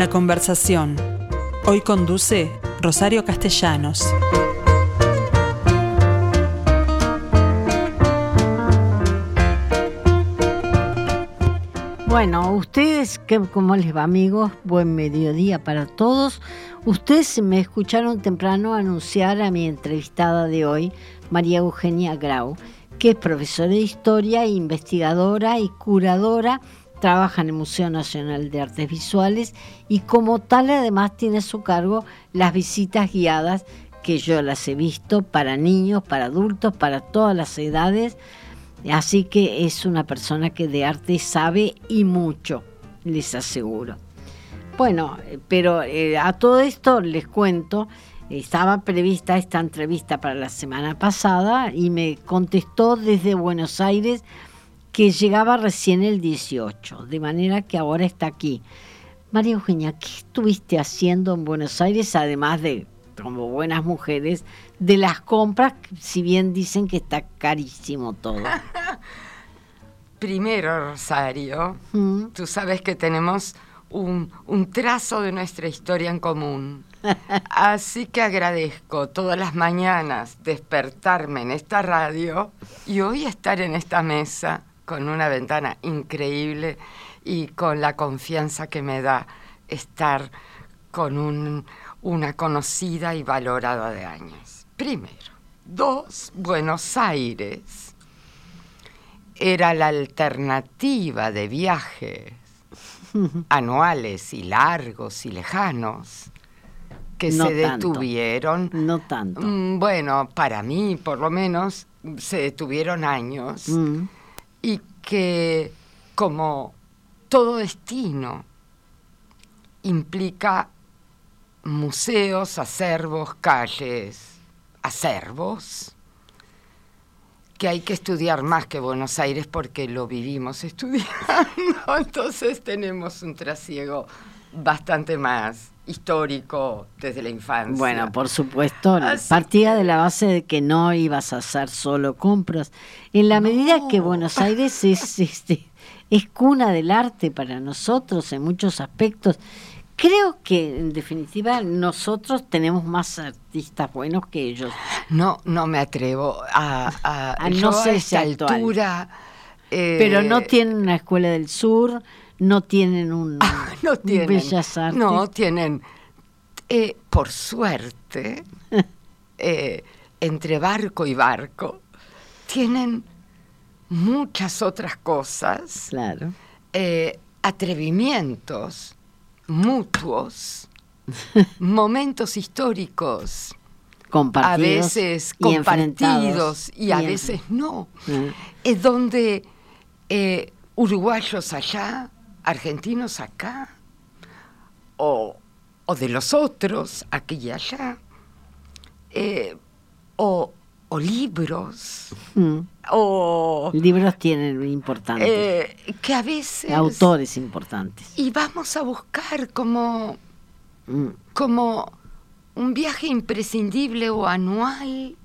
La conversación. Hoy conduce Rosario Castellanos. Bueno, ustedes, ¿cómo les va amigos? Buen mediodía para todos. Ustedes me escucharon temprano anunciar a mi entrevistada de hoy, María Eugenia Grau, que es profesora de historia, investigadora y curadora, trabaja en el Museo Nacional de Artes Visuales y como tal además tiene a su cargo las visitas guiadas que yo las he visto para niños, para adultos, para todas las edades Así que es una persona que de arte sabe y mucho, les aseguro. Bueno, pero eh, a todo esto les cuento, estaba prevista esta entrevista para la semana pasada y me contestó desde Buenos Aires que llegaba recién el 18, de manera que ahora está aquí. María Eugenia, ¿qué estuviste haciendo en Buenos Aires además de como buenas mujeres, de las compras, si bien dicen que está carísimo todo. Primero, Rosario, ¿Mm? tú sabes que tenemos un, un, trazo de nuestra historia en común. Así que agradezco todas las mañanas despertarme en esta radio y hoy estar en esta mesa con una ventana increíble y con la confianza que me da estar con un, una conocida y valorada de años. Primero. Dos, Buenos Aires era la alternativa de viajes anuales y largos y lejanos que se detuvieron. No tanto. Mm, bueno, para mí, por lo menos, se detuvieron años mm. Y que como todo destino implica museos, acervos, calles, acervos, que hay que estudiar más que Buenos Aires porque lo vivimos estudiando, entonces tenemos un trasiego bastante más histórico desde la infancia. Bueno, por supuesto, partía de la base de que no ibas a hacer solo compras. En la medida que Buenos Aires es, este, es cuna del arte para nosotros en muchos aspectos Creo que en definitiva nosotros tenemos más artistas buenos que ellos. No, no me atrevo a, a, no sé esa altura. Eh, Pero no tienen una escuela del sur, no tienen un, no tienen, bellas artes. No tienen, eh, por suerte, eh, entre barco y barco, tienen muchas otras cosas. Claro. atrevimientos mutuos, momentos históricos. Compartidos a veces compartidos y, a veces no. Es donde eh, uruguayos allá, argentinos acá, o, de los otros aquí y allá, eh, o, libros, o... Libros tienen importantes. Eh, que a veces... Autores importantes. Y vamos a buscar como, mm. como un viaje imprescindible o anual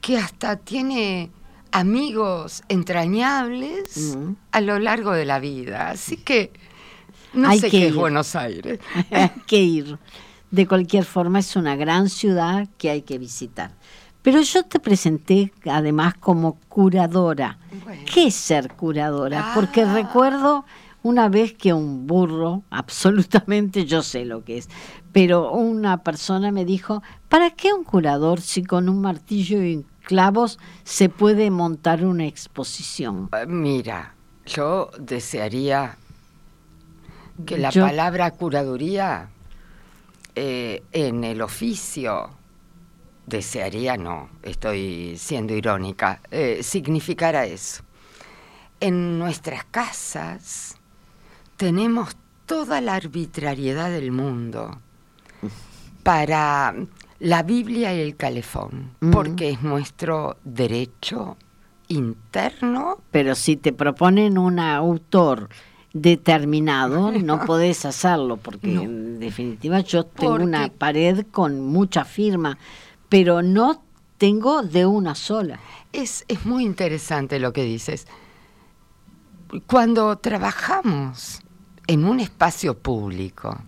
que hasta tiene amigos entrañables mm. a lo largo de la vida. Así que no sé qué es Buenos Aires. hay que ir. De cualquier forma es una gran ciudad que hay que visitar. Pero yo te presenté además como curadora. ¿Qué es ser curadora? Porque ah. recuerdo una vez que un burro, absolutamente yo sé lo que es, pero una persona me dijo, ¿para qué un curador si con un martillo y clavos se puede montar una exposición? Eh, mira, yo desearía que la palabra curaduría eh, en el oficio desearía, no, estoy siendo irónica, eh, significara eso. En nuestras casas tenemos toda la arbitrariedad del mundo para la Biblia y el calefón, porque es nuestro derecho interno. Pero si te proponen un autor determinado, no podés hacerlo, porque en definitiva yo tengo una pared con mucha firma pero no tengo de una sola. Es, es muy interesante lo que dices. Cuando trabajamos en un espacio público,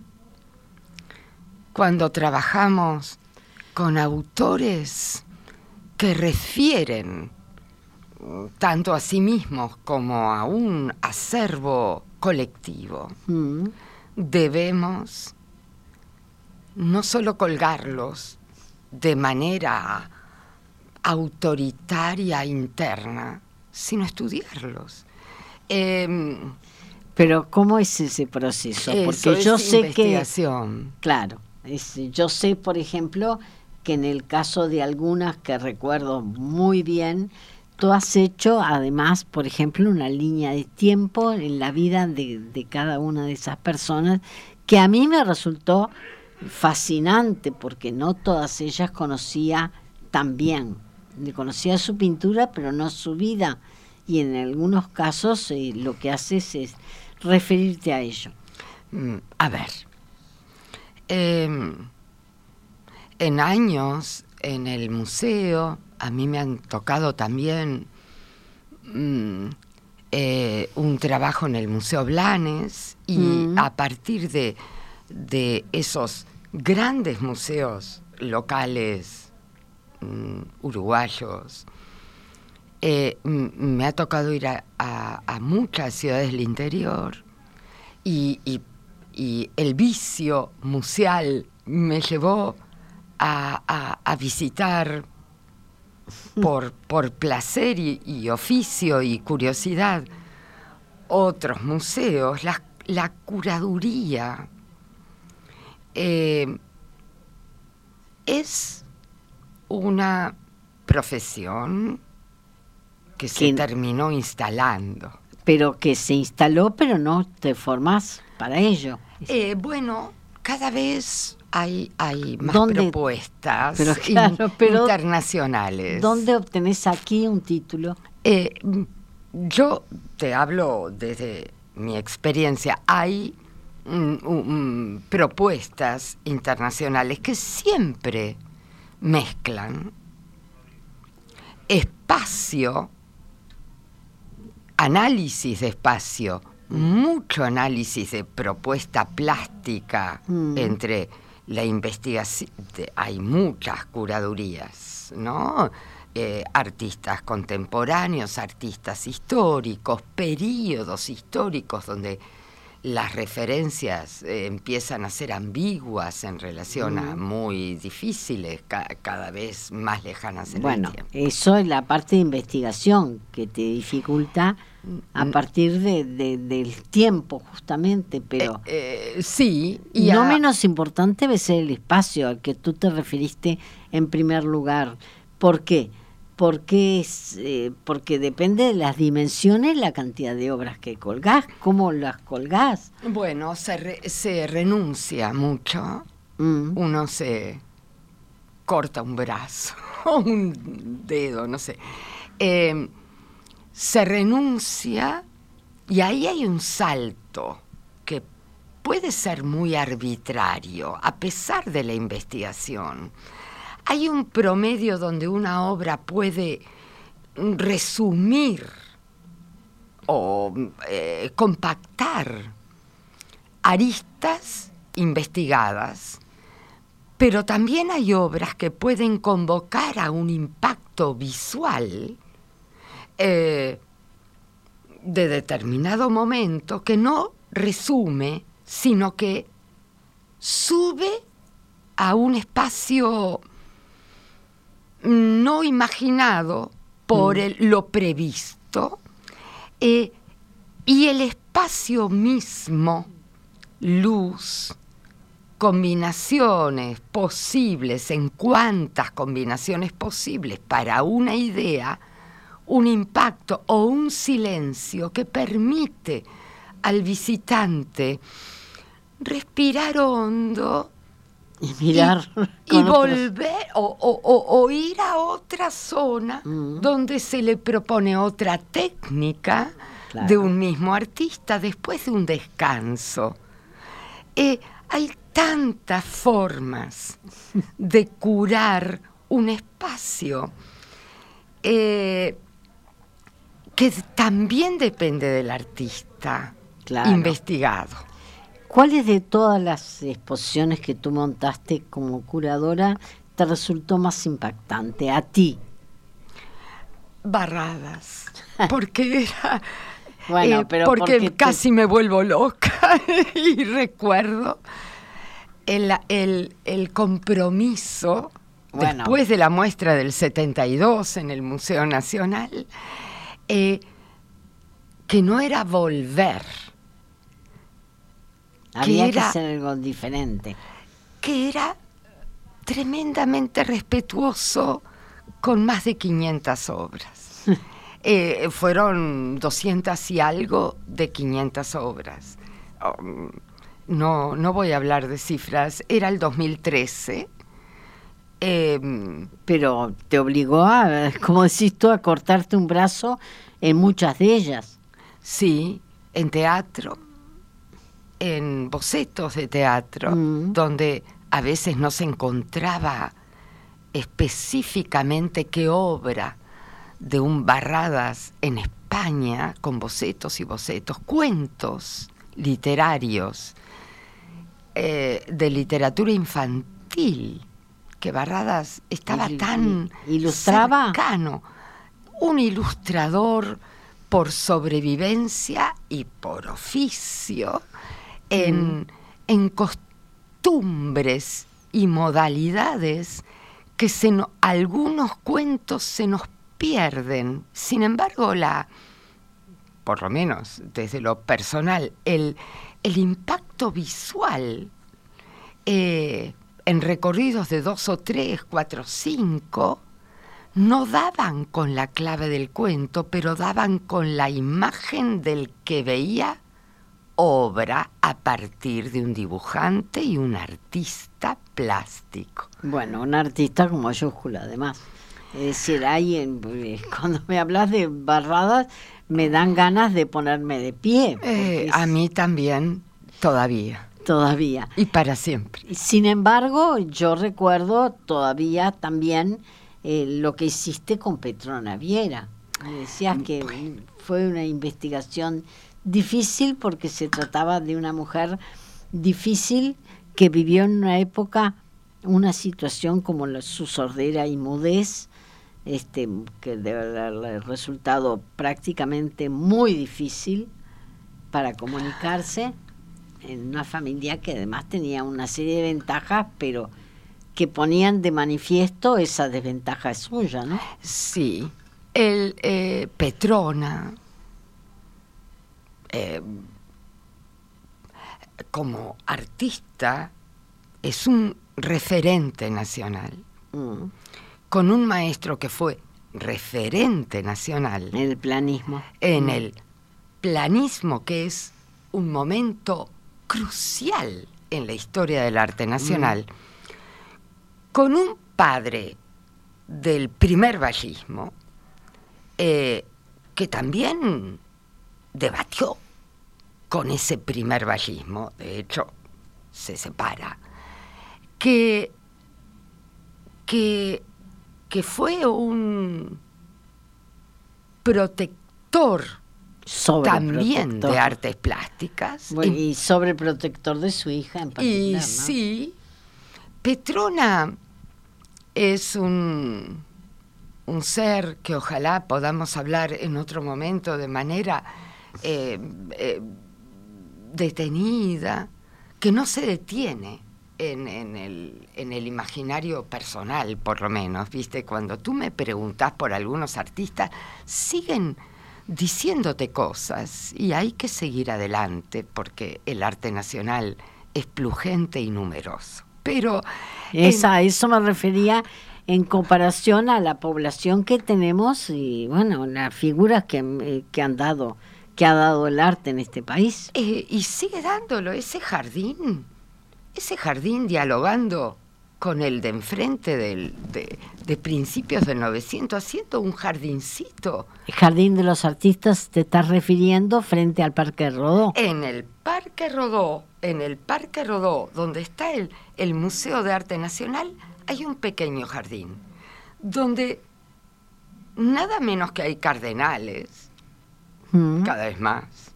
cuando trabajamos con autores que refieren tanto a sí mismos como a un acervo colectivo, mm. debemos no solo colgarlos de manera autoritaria interna, sino estudiarlos. Em, Pero ¿cómo es ese proceso? Porque yo sé que claro, yo sé, por ejemplo, que en el caso de algunas que recuerdo muy bien, tú has hecho además, por ejemplo, una línea de tiempo en la vida de, cada una de esas personas que a mí me resultó fascinante porque no todas ellas conocía tan bien. Conocía su pintura, pero no su vida. Y en algunos casos eh, lo que haces es referirte a ello. Mm, a ver, em, en años en el museo, a mí me han tocado también mm, eh, un trabajo en el Museo Blanes y mm. a partir de, de esos grandes museos locales mm, uruguayos. Eh, me ha tocado ir a, muchas ciudades del interior y, el vicio museal me llevó a, visitar por, por placer y, oficio y curiosidad otros museos, la, la curaduría eh, es una profesión que se terminó instalando. Pero que se instaló, pero no te formas para ello. Eh, bueno, cada vez hay, hay más propuestas internacionales. ¿Dónde obtenés aquí un título? Eh, yo te hablo desde mi experiencia. Hay propuestas internacionales que siempre mezclan espacio, análisis de espacio, mucho análisis de propuesta plástica mm. entre la investigación, hay muchas curadurías, ¿no? Eh, artistas contemporáneos, artistas históricos, periodos históricos donde las referencias eh, empiezan a ser ambiguas en relación a muy difíciles, cada vez más lejanas en bueno, el tiempo. eso es la parte de investigación que te dificulta a mm. partir de, del tiempo justamente, pero eh, eh, sí. Y no menos importante debe ser el espacio al que tú te referiste en primer lugar. ¿Por qué? porque, es, eh, porque depende de las dimensiones la cantidad de obras que colgás, cómo las colgás. Bueno, se, se renuncia mucho, mm. uno se corta un brazo o un dedo, no sé. Se renuncia y ahí hay un salto que puede ser muy arbitrario, a pesar de la investigación. Hay un promedio donde una obra puede resumir o eh, compactar aristas investigadas, pero también hay obras que pueden convocar a un impacto visual eh, de determinado momento que no resume, sino que sube a un espacio no imaginado por mm. lo previsto eh, y el espacio mismo, luz, combinaciones posibles, en cuántas combinaciones posibles para una idea, un impacto o un silencio que permite al visitante respirar hondo y mirar. Y, volver o, ir a otra zona mm. donde se le propone otra técnica de un mismo artista después de un descanso. Eh, hay tantas formas de curar un espacio eh, que también depende del artista investigado. ¿Cuáles de todas las exposiciones que tú montaste como curadora te resultó más impactante a ti? Barradas, porque era... Bueno, eh, pero porque, porque te- casi me vuelvo loca y recuerdo el, el- el compromiso Bueno. después de la muestra del 72 en el Museo Nacional, eh, que no era volver, Había que era- hacer algo diferente. que era tremendamente respetuoso con más de 500 obras. Eh, fueron 200 y algo de 500 obras. Um, no, no voy a hablar de cifras, era el 2013. Em, Pero te obligó a, como decís tú, a cortarte un brazo en muchas de ellas. Sí, en teatro, en bocetos de teatro, Mm. donde a veces no se encontraba específicamente qué obra de un Barradas en España, con bocetos y bocetos, cuentos literarios eh, de literatura infantil, que Barradas estaba Il- tan ilustraba. cercano, un ilustrador por sobrevivencia y por oficio en, en costumbres y modalidades que se no- algunos cuentos se nos pierden. Sin embargo, la, por lo menos desde lo personal, el, el impacto visual eh, en recorridos de dos o tres, cuatro, cinco, no daban con la clave del cuento, pero daban con la imagen del que veía obra a partir de un dibujante y un artista plástico. Bueno, un artista con mayúscula, además. Es decir, en- eh, cuando me hablas de barradas, me dan ganas de ponerme de pie. Eh, es- a mí también, todavía, Todavía. y para siempre. Sin embargo, yo recuerdo todavía también eh, lo que hiciste con Petrona Viera. Me decías que fue una investigación difícil porque se trataba de una mujer difícil que vivió en una época una situación como la, su sordera y mudez, este, que debe haberle resultado prácticamente muy difícil para comunicarse en una familia que además tenía una serie de ventajas, pero que ponían de manifiesto esa desventaja suya, ¿no? Sí, el eh, Petrona, eh, como artista, es un referente nacional, Mm, con un maestro que fue referente nacional. El planismo. en el planismo, que es un momento crucial en la historia del arte nacional, con un padre del primer vallismo, eh, que también debatió con ese primer vallismo, de hecho, se separa, que, que, que fue un protector también de artes plásticas. Bueno, en- y sobreprotector de su hija en particular. y ¿no? sí, Petrona es un, un ser que ojalá podamos hablar en otro momento de manera eh, eh, detenida, que no se detiene en, en el, en el imaginario personal, por lo menos, ¿viste? Cuando tú me preguntas por algunos artistas, siguen diciéndote cosas y hay que seguir adelante porque el arte nacional es plugente y numeroso. Pero Esa, a eso me refería en comparación a la población que tenemos y bueno, las figuras que, eh, que han dado, que ha dado el arte en este país. Eh, y sigue dándolo, ese jardín, ese jardín dialogando con el de enfrente del, de, de principios del 900, haciendo un jardincito El Jardín de los Artistas te estás refiriendo frente al Parque Rodó. en el Parque Rodó, en el Parque Rodó, donde está el, el Museo de Arte Nacional, hay un pequeño jardín, donde nada menos que hay cardenales, Mm. cada vez más,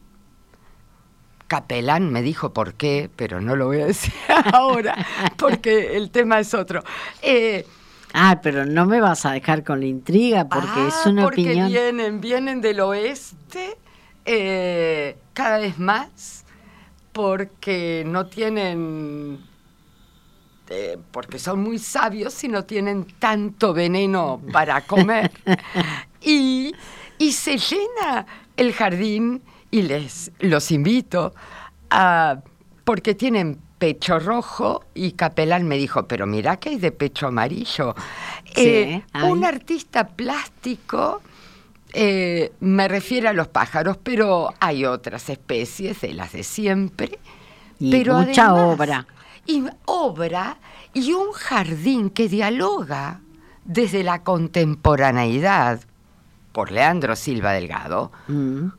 Capelán me dijo por qué, pero no lo voy a decir ahora, porque el tema es otro. Eh, ah, pero no me vas a dejar con la intriga, porque es ah, una porque opinión. Vienen, vienen del oeste eh, cada vez más, porque no tienen eh, porque son muy sabios y no tienen tanto veneno para comer. y, y se llena el jardín y les los invito a porque tienen pecho rojo y Capelán me dijo, pero mira que hay de pecho amarillo. Eh, un artista plástico eh, me refiere a los pájaros, pero hay otras especies de las de siempre. Y pero mucha obra. Y obra y un jardín que dialoga desde la contemporaneidad por Leandro Silva Delgado, mm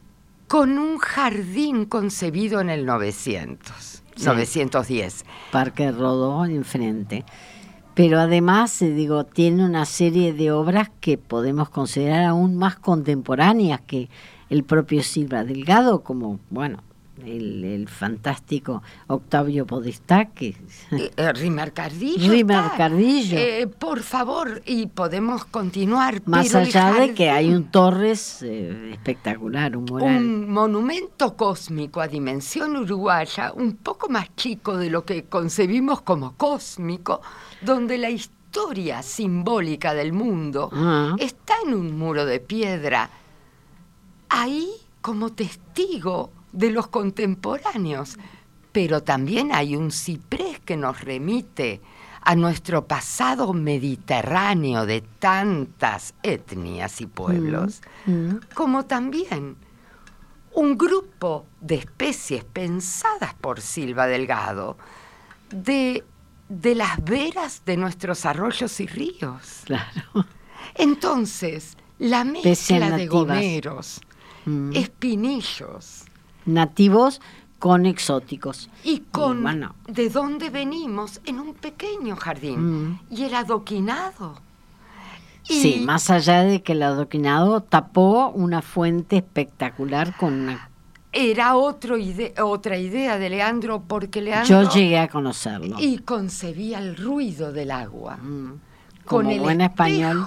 con un jardín concebido en el 900, 910. Parque Rodó enfrente. Pero además, eh, digo, tiene una serie de obras que podemos considerar aún más contemporáneas que el propio Silva Delgado, como, bueno, el, fantástico Octavio Podestá, que... Eh, eh, Rimer Cardillo. Eh, por favor, y podemos continuar. Más allá de que hay un Torres espectacular, un Un monumento cósmico a dimensión uruguaya, un poco más chico de lo que concebimos como cósmico, donde la historia simbólica del mundo ah. está en un muro de piedra. Ahí como testigo de los contemporáneos, pero también hay un ciprés que nos remite a nuestro pasado mediterráneo de tantas etnias y pueblos, mm, mm. como también un grupo de especies pensadas por Silva Delgado de, de las veras de nuestros arroyos y ríos. Claro. Entonces, la mezcla de gomeros, mm. espinillos, nativos con exóticos. Y con de dónde venimos en un pequeño jardín. Mm. Y el adoquinado. Sí, más allá de que el adoquinado tapó una fuente espectacular con una... Era otro otra idea de Leandro, porque Leandro... Yo llegué a conocerlo. Y concebía el ruido del agua. Mm. Con el buen español.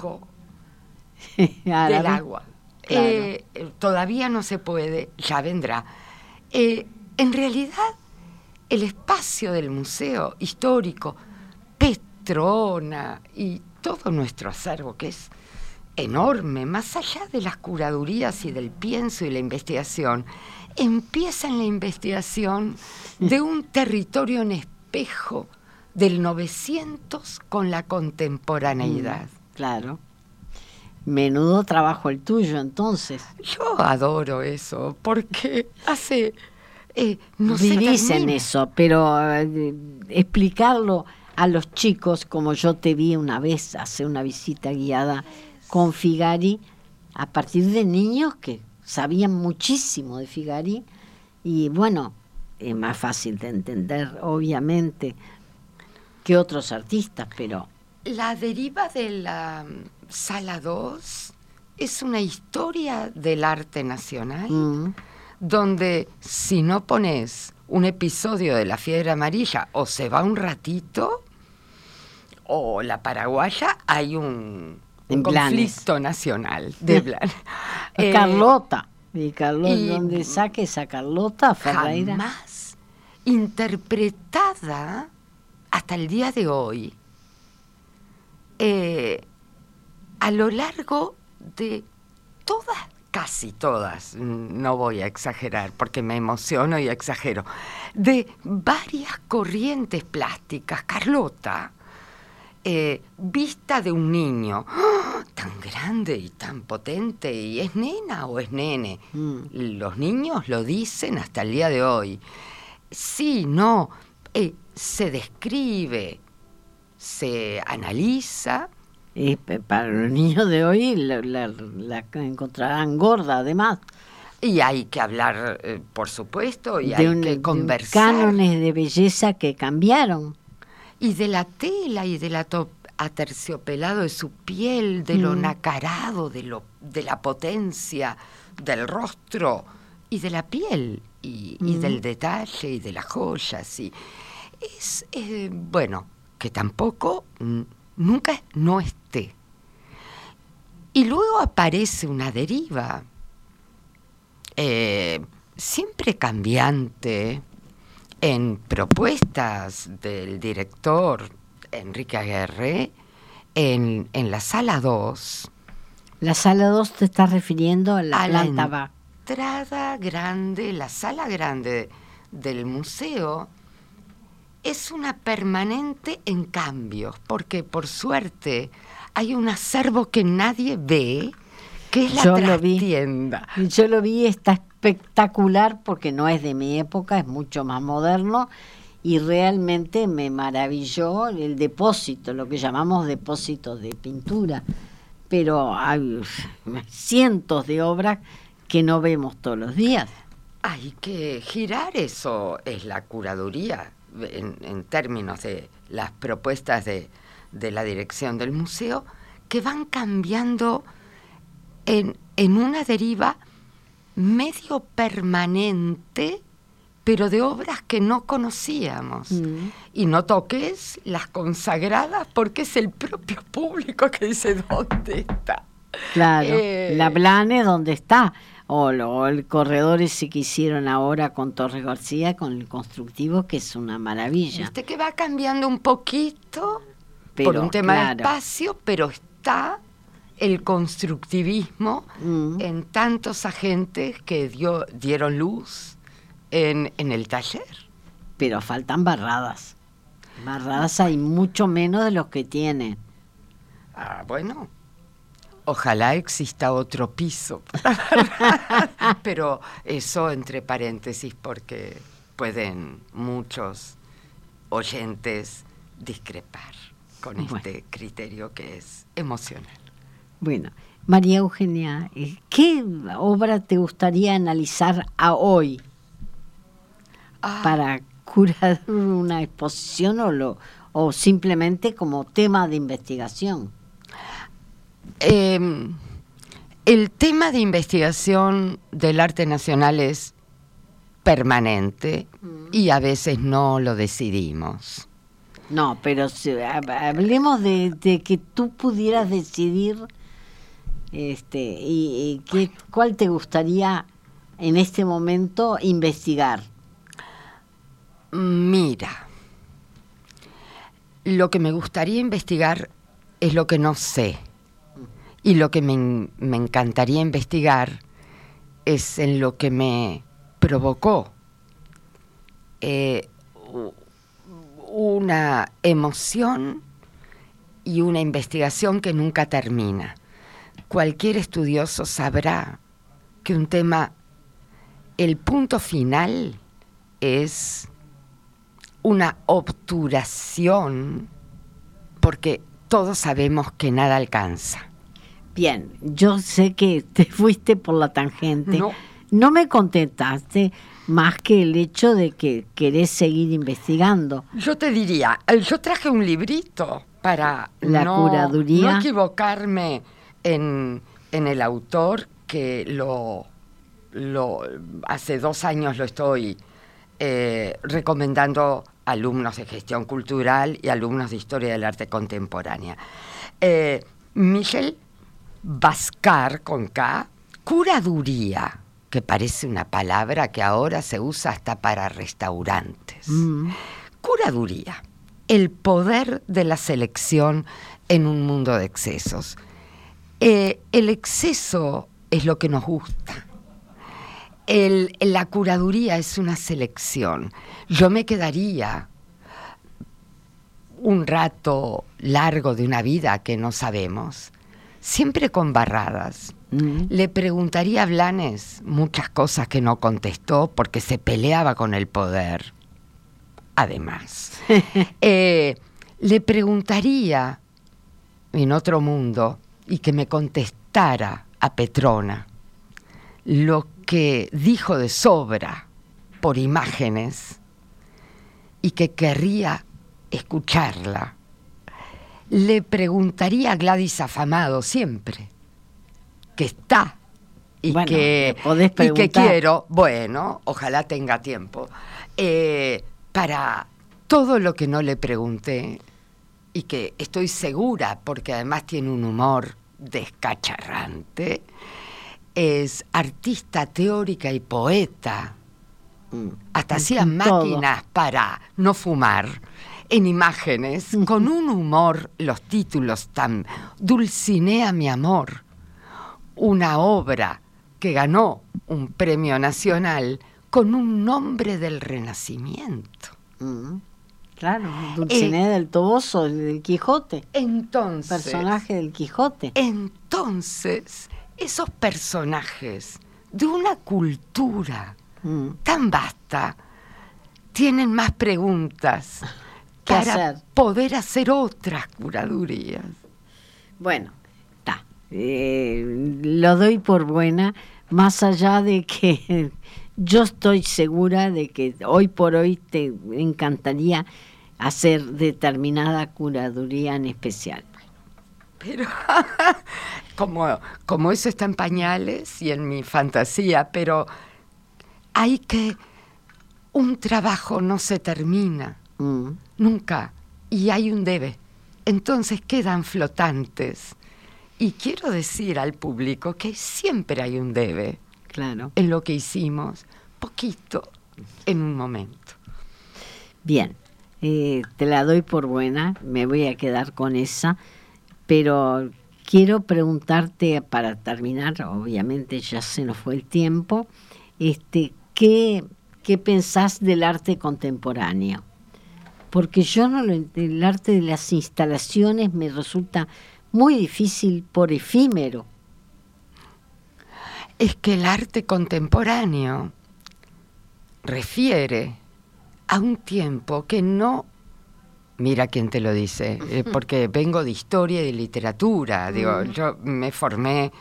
del agua. Eh, todavía no se puede, ya vendrá eh, en realidad, el espacio del museo histórico, Petrona y todo nuestro acervo, que es enorme, más allá de las curadurías y del pienso y la investigación, empieza en la investigación de un territorio en espejo del 900 con la contemporaneidad. Mm, claro. Menudo trabajo el tuyo, entonces. Yo adoro eso, porque hace... Eh, no Vivís en eso, pero eh, explicarlo a los chicos, como yo te vi una vez, hacer una visita guiada con Figari, a partir de niños que sabían muchísimo de Figari, y bueno, es más fácil de entender, obviamente, que otros artistas, pero... La deriva de la Sala 2 es una historia del arte nacional, mm. donde si no pones un episodio de la fiebre amarilla o se va un ratito, o la paraguaya, hay un, conflicto nacional de eh, Carlota. Y Carlota, donde saques a Carlota Ferreira. Jamás interpretada hasta el día de hoy. Eh, a lo largo de todas, casi todas, no voy a exagerar porque me emociono y exagero, de varias corrientes plásticas. Carlota, eh, vista de un niño ¡ah! tan grande y tan potente, y es nena o es nene. Mm. Los niños lo dicen hasta el día de hoy. Sí, no, eh, se describe, se analiza y para los niños de hoy la, encontrarán gorda, además. Y hay que hablar, eh, por supuesto, y hay que conversar. cánones de belleza que cambiaron. Y de la tela y de la aterciopelado de su piel, de lo mm. nacarado, de, lo, de la potencia del rostro y de la piel. y, del detalle y de las joyas. Y es, eh, bueno, que tampoco nunca no esté. Y luego aparece una deriva, eh, siempre cambiante, en propuestas del director Enrique Aguerre, en, la sala 2. La sala 2 te está refiriendo a la planta la entrada grande, la sala grande del museo es una permanente en cambios, porque por suerte hay un acervo que nadie ve, que es la Yo trastienda. Lo vi. Yo lo vi, está espectacular porque no es de mi época, es mucho más moderno y realmente me maravilló el depósito, lo que llamamos depósito de pintura, pero hay cientos de obras que no vemos todos los días. Hay que girar eso, es la curaduría en, términos de las propuestas de, la dirección del museo, que van cambiando en, en una deriva medio permanente pero de obras que no conocíamos. Mm. Y no toques las consagradas porque es el propio público que dice dónde está. Claro, eh, la Blane dónde está. O, el corredor ese que hicieron ahora con Torres García, con el constructivo, que es una maravilla. Viste que va cambiando un poquito por un tema de espacio, pero está el constructivismo mm. en tantos agentes que dio, dieron luz en, el taller. Pero faltan barradas. Barradas hay mucho menos de los que tienen. Ah, bueno. Ojalá exista otro piso. Pero eso entre paréntesis porque pueden muchos oyentes discrepar con este criterio que es emocional. Bueno, María Eugenia, eh, ¿qué obra te gustaría analizar a hoy? Ah. para curar una exposición o, lo, o simplemente como tema de investigación? Em, el tema de investigación del arte nacional es permanente mm. y a veces no lo decidimos. No, pero hablemos de, que tú pudieras decidir este, y, y cuál te gustaría en este momento investigar. Mira, lo que me gustaría investigar es lo que no sé. Y lo que me, encantaría investigar es en lo que me provocó eh, una emoción y una investigación que nunca termina. Cualquier estudioso sabrá que un tema, el punto final es una obturación porque todos sabemos que nada alcanza. Bien, yo sé que te fuiste por la tangente. No, me contentaste más que el hecho de que querés seguir investigando. Yo te diría, eh, yo traje un librito para la curaduría. No equivocarme en, en el autor que lo, lo hace dos años lo estoy eh, recomendando alumnos de gestión cultural y alumnos de historia del arte contemporánea. Eh, Michel Bascar, con K, curaduría, que parece una palabra que ahora se usa hasta para restaurantes. Mm. Curaduría, el poder de la selección en un mundo de excesos. Eh, el exceso es lo que nos gusta. la curaduría es una selección yo me quedaría un rato largo de una vida que no sabemos, siempre con barradas. Mm. Le preguntaría a Blanes muchas cosas que no contestó porque se peleaba con el poder. Además, eh, le preguntaría en otro mundo y que me contestara a Petrona lo que dijo de sobra por imágenes y que querría escucharla, le preguntaría a Gladys Afamado siempre, que está y, que, y que quiero, bueno, ojalá tenga tiempo, eh, para todo lo que no le pregunté y que estoy segura, porque además tiene un humor descacharrante, es artista teórica y poeta. Mm. Hasta hacía máquinas para no fumar en imágenes, con un humor, los títulos tan... Dulcinea mi amor, una obra que ganó un premio nacional con un nombre del Renacimiento. Mm. Claro, Dulcinea del Toboso, del Quijote. Entonces. Personaje del Quijote. Entonces, esos personajes de una cultura mm. tan vasta tienen más preguntas para poder hacer otras curadurías. Bueno. Eh, lo doy por buena, más allá de que yo estoy segura de que hoy por hoy te encantaría hacer determinada curaduría en especial. Pero como, como eso está en pañales y en mi fantasía, pero hay que... Un trabajo no se termina, mm. nunca, y hay un debe. Entonces quedan flotantes. Y quiero decir al público que siempre hay un debe. Claro. En lo que hicimos, poquito, en un momento. Bien, eh, te la doy por buena, me voy a quedar con esa, pero quiero preguntarte para terminar, obviamente ya se nos fue el tiempo, este, ¿qué, qué pensás del arte contemporáneo? Porque yo no lo el arte de las instalaciones me resulta muy difícil por efímero. Es que el arte contemporáneo refiere a un tiempo que no Mira quién te lo dice, eh, porque vengo de historia y de literatura. Digo, yo me formé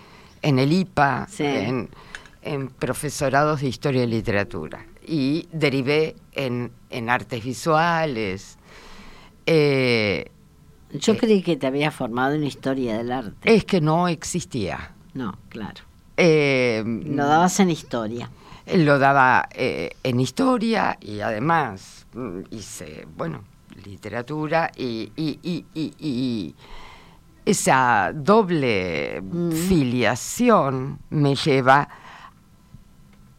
en el IPA, en, profesorados de historia y literatura, y derivé en, artes visuales. Eh, yo eh, creí que te había formado en historia del arte. Es que no existía. No, claro. lo dabas en historia lo daba eh, en historia y además mm, hice, bueno, literatura y, esa doble mm. filiación me lleva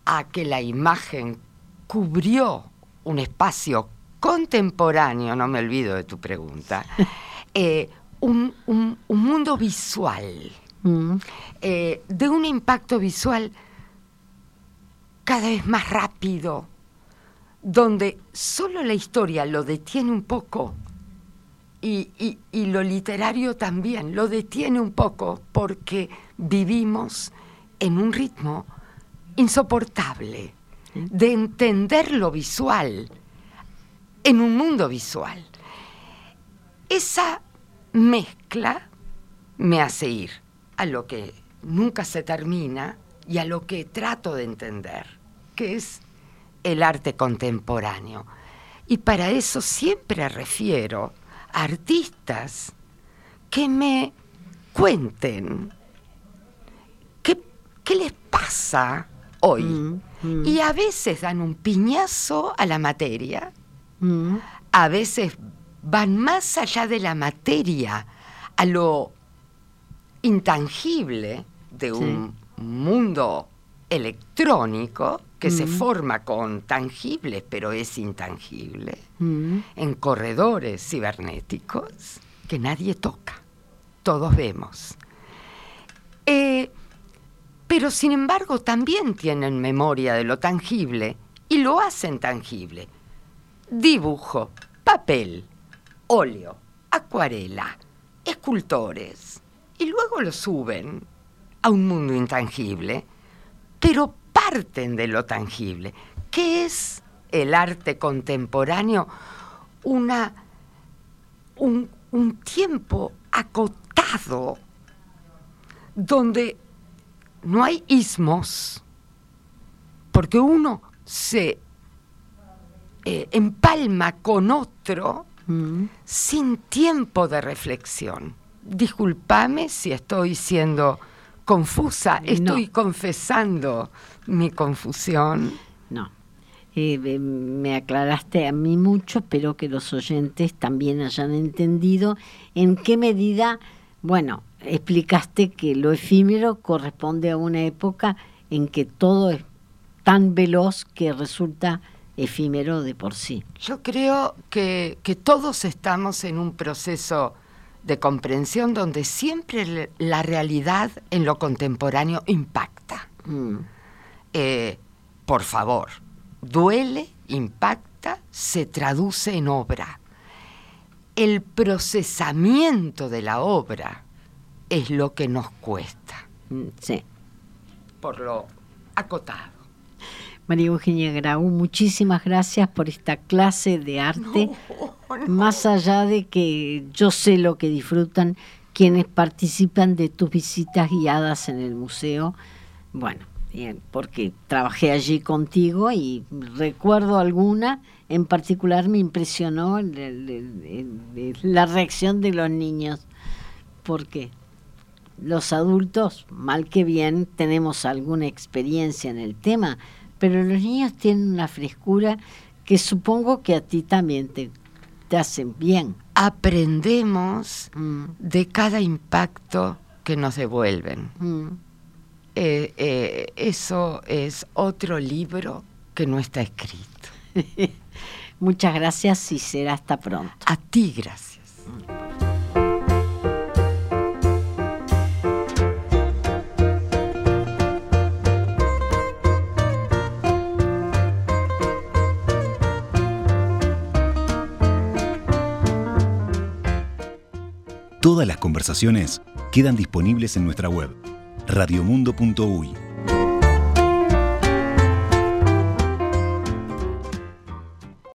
a que la imagen cubrió un espacio contemporáneo, no me olvido de tu pregunta, eh, un, mundo visual, mm. eh, de un impacto visual cada vez más rápido, donde solo la historia lo detiene un poco y, lo literario también lo detiene un poco porque vivimos en un ritmo insoportable de entender lo visual en un mundo visual. Esa mezcla me hace ir a lo que nunca se termina y a lo que trato de entender, que es el arte contemporáneo. Y para eso siempre refiero a artistas que me cuenten qué, les pasa hoy. Mm, mm. Y a veces dan un piñazo a la materia, mm. a veces van más allá de la materia, a lo intangible de un mundo electrónico que se mm. forma con tangibles, pero es intangible, mm. en corredores cibernéticos que nadie toca, todos vemos. Eh, pero sin embargo también tienen memoria de lo tangible y lo hacen tangible. Dibujo, papel, óleo, acuarela, escultores, y luego lo suben a un mundo intangible, pero parten de lo tangible. ¿Qué es el arte contemporáneo? Una, un, tiempo acotado donde no hay ismos, porque uno se eh, empalma con otro mm. sin tiempo de reflexión. Disculpame si estoy siendo confusa, estoy confesando mi confusión. No. Eh, eh, me aclaraste a mí mucho, espero que los oyentes también hayan entendido en qué medida, bueno, explicaste que lo efímero corresponde a una época en que todo es tan veloz que resulta efímero de por sí. Yo creo que, todos estamos en un proceso de comprensión donde siempre la realidad en lo contemporáneo impacta. Mm. Eh, por favor, duele, impacta, se traduce en obra. El procesamiento de la obra es lo que nos cuesta. Mm, sí. Por lo acotado. María Eugenia Grau, muchísimas gracias por esta clase de arte. Más allá de que yo sé lo que disfrutan quienes participan de tus visitas guiadas en el museo, bueno, porque trabajé allí contigo y recuerdo alguna, en particular me impresionó la reacción de los niños, porque los adultos, mal que bien, tenemos alguna experiencia en el tema, pero los niños tienen una frescura que supongo que a ti también te, te hacen bien. Aprendemos mm. de cada impacto que nos devuelven. Mm. Eh, eh, eso es otro libro que no está escrito. Muchas gracias y será hasta pronto. A ti gracias. Todas las conversaciones quedan disponibles en nuestra web radiomundo.uy